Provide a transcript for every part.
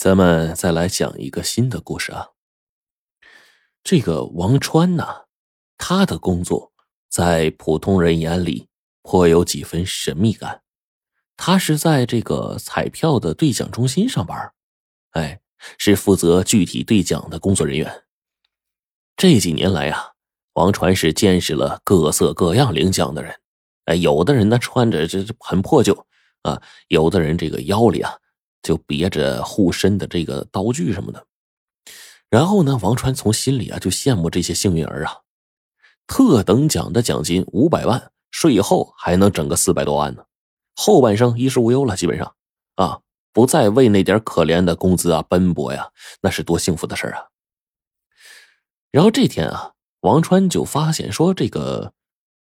咱们再来讲一个新的故事啊。这个王川呢，他的工作在普通人眼里颇有几分神秘感。他是在这个彩票的兑奖中心上班，哎，是负责具体兑奖的工作人员。这几年来啊，王传是见识了各色各样领奖的人。哎，有的人呢穿着这很破旧啊，有的人这个腰里啊。就别着护身的这个刀具什么的，然后呢，王川从心里啊就羡慕这些幸运儿啊，特等奖的奖金五百万，税后还能整个四百多万呢，后半生衣食无忧了，基本上啊，不再为那点可怜的工资啊奔波呀，那是多幸福的事啊。然后这天啊，王川就发现说，这个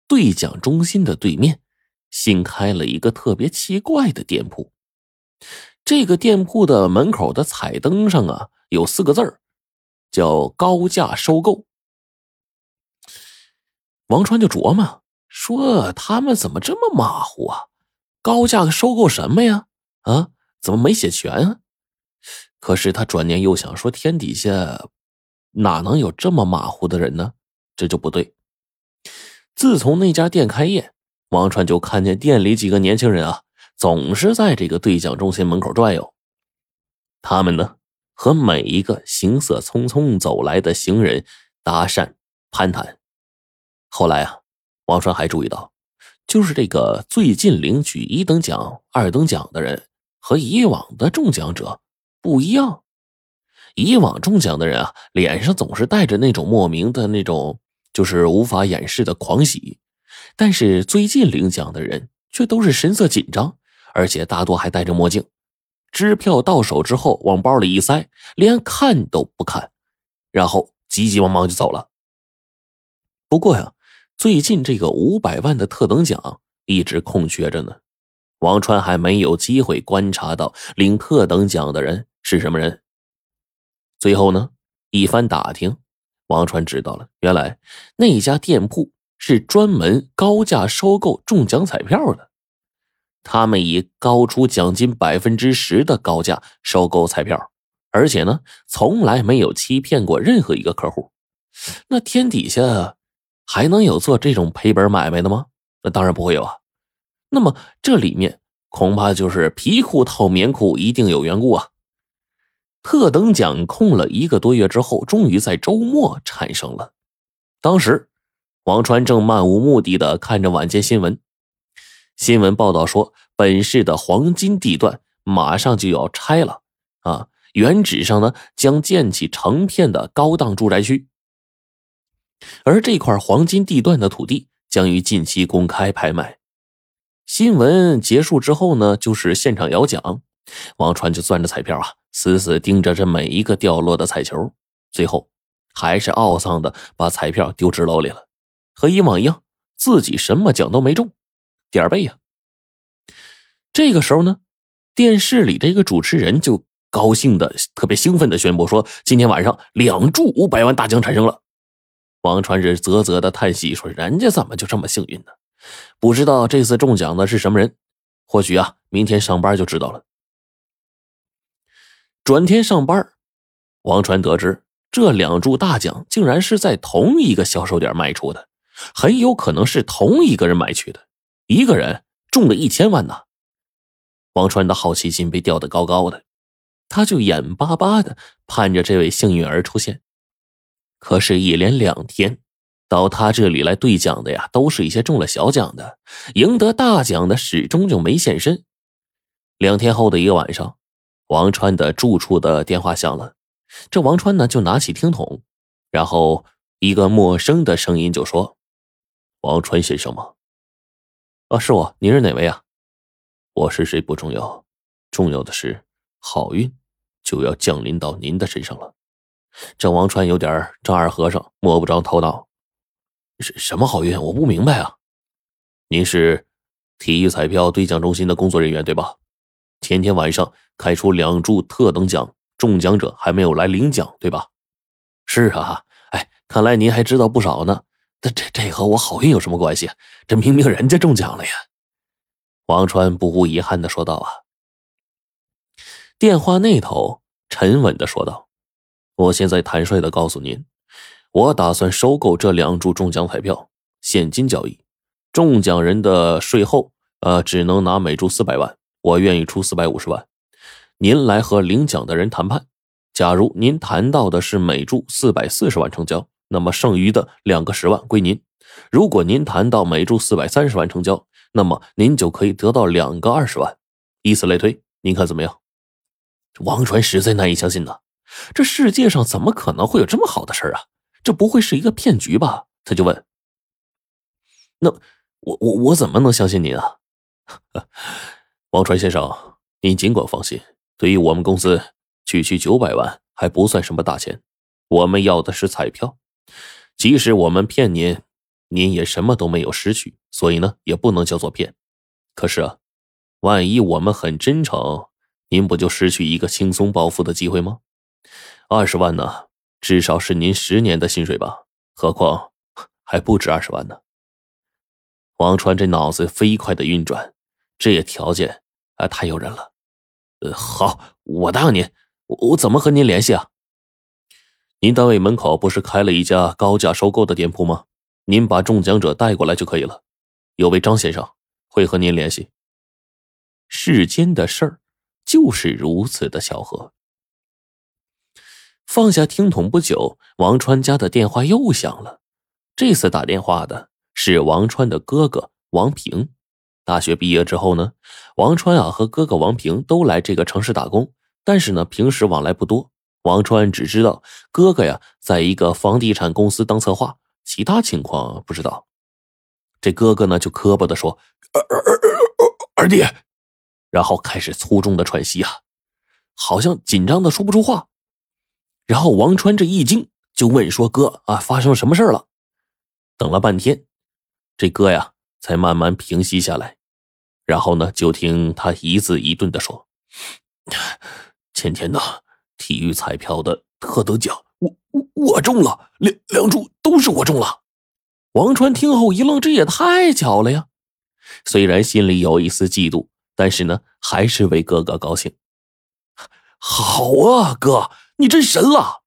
兑奖中心的对面新开了一个特别奇怪的店铺。这个店铺的门口的彩灯上啊，有四个字儿，叫“高价收购”。王川就琢磨说：“他们怎么这么马虎啊？高价收购什么呀？啊，怎么没写全啊？”可是他转念又想说：“天底下哪能有这么马虎的人呢？这就不对。”自从那家店开业，王川就看见店里几个年轻人啊。总是在这个兑奖中心门口转悠，他们呢和每一个行色匆匆走来的行人搭讪攀谈。后来啊，王川还注意到，就是这个最近领取一等奖、二等奖的人和以往的中奖者不一样。以往中奖的人啊，脸上总是带着那种莫名的那种，就是无法掩饰的狂喜；但是最近领奖的人却都是神色紧张。而且大多还戴着墨镜，支票到手之后往包里一塞，连看都不看，然后急急忙忙就走了。不过呀，最近这个五百万的特等奖一直空缺着呢，王川还没有机会观察到领特等奖的人是什么人。最后呢，一番打听，王川知道了，原来那家店铺是专门高价收购中奖彩票的。他们以高出奖金百分之十的高价收购彩票，而且呢，从来没有欺骗过任何一个客户。那天底下还能有做这种赔本买卖的吗？那当然不会有啊。那么这里面恐怕就是皮裤套棉裤，一定有缘故啊。特等奖空了一个多月之后，终于在周末产生了。当时，王川正漫无目的的看着晚间新闻。新闻报道说，本市的黄金地段马上就要拆了，啊，原址上呢将建起成片的高档住宅区，而这块黄金地段的土地将于近期公开拍卖。新闻结束之后呢，就是现场摇奖，王川就攥着彩票啊，死死盯着这每一个掉落的彩球，最后还是懊丧的把彩票丢纸篓里了，和以往一样，自己什么奖都没中。点背呀！这个时候呢，电视里这个主持人就高兴的、特别兴奋的宣布说：“今天晚上两注五百万大奖产生了。”王传是啧啧的叹息说：“人家怎么就这么幸运呢？不知道这次中奖的是什么人？或许啊，明天上班就知道了。”转天上班，王传得知这两注大奖竟然是在同一个销售点卖出的，很有可能是同一个人买去的。一个人中了一千万呢！王川的好奇心被吊得高高的，他就眼巴巴的盼着这位幸运儿出现。可是，一连两天到他这里来兑奖的呀，都是一些中了小奖的，赢得大奖的始终就没现身。两天后的一个晚上，王川的住处的电话响了，这王川呢就拿起听筒，然后一个陌生的声音就说：“王川先生吗？”啊，是我，您是哪位啊？我是谁不重要，重要的是好运就要降临到您的身上了。郑王川有点丈二和尚摸不着头脑，什什么好运？我不明白啊。您是体育彩票兑奖中心的工作人员对吧？前天晚上开出两注特等奖，中奖者还没有来领奖对吧？是啊，哎，看来您还知道不少呢。这这这和我好运有什么关系？这明明人家中奖了呀！王川不无遗憾的说道：“啊。”电话那头沉稳的说道：“我现在坦率的告诉您，我打算收购这两注中奖彩票，现金交易，中奖人的税后，呃，只能拿每注四百万，我愿意出四百五十万，您来和领奖的人谈判。假如您谈到的是每注四百四十万成交，那么剩余的两个十万归您；如果您谈到每注四百三十万成交，那么您就可以得到两个二十万，以此类推，您看怎么样？王传实在难以相信呢，这世界上怎么可能会有这么好的事儿啊？这不会是一个骗局吧？他就问：“那我我我怎么能相信您啊？” 王传先生，您尽管放心，对于我们公司，区区九百万还不算什么大钱，我们要的是彩票，即使我们骗您。您也什么都没有失去，所以呢，也不能叫做骗。可是啊，万一我们很真诚，您不就失去一个轻松暴富的机会吗？二十万呢，至少是您十年的薪水吧？何况还不止二十万呢。王川这脑子飞快的运转，这也条件啊，太诱人了。呃，好，我答应您。我我怎么和您联系啊？您单位门口不是开了一家高价收购的店铺吗？您把中奖者带过来就可以了，有位张先生会和您联系。世间的事儿就是如此的巧合。放下听筒不久，王川家的电话又响了。这次打电话的是王川的哥哥王平。大学毕业之后呢，王川啊和哥哥王平都来这个城市打工，但是呢平时往来不多。王川只知道哥哥呀在一个房地产公司当策划。其他情况不知道，这哥哥呢就磕巴的说：“二弟。”然后开始粗重的喘息啊，好像紧张的说不出话。然后王川这一惊，就问说：“哥啊，发生什么事了？”等了半天，这哥呀才慢慢平息下来。然后呢，就听他一字一顿的说：“前天呢，体育彩票的特等奖。”我我我中了两两注都是我中了，王川听后一愣，这也太巧了呀！虽然心里有一丝嫉妒，但是呢，还是为哥哥高兴。好啊，哥，你真神了！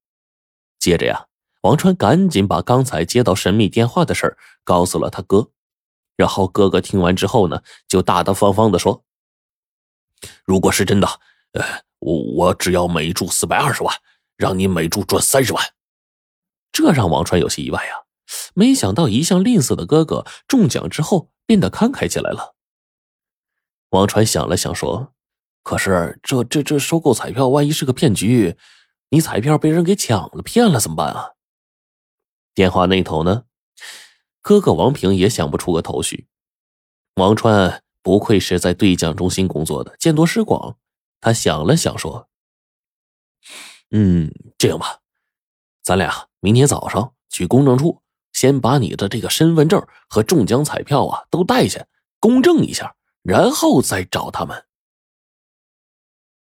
接着呀，王川赶紧把刚才接到神秘电话的事儿告诉了他哥，然后哥哥听完之后呢，就大大方方的说：“如果是真的，呃，我我只要每注四百二十万。”让你每注赚三十万，这让王川有些意外啊！没想到一向吝啬的哥哥中奖之后变得慷慨起来了。王川想了想说：“可是这这这收购彩票，万一是个骗局，你彩票被人给抢了骗了怎么办啊？”电话那头呢，哥哥王平也想不出个头绪。王川不愧是在兑奖中心工作的，见多识广。他想了想说。嗯，这样吧，咱俩明天早上去公证处，先把你的这个身份证和中奖彩票啊都带去，公证一下，然后再找他们。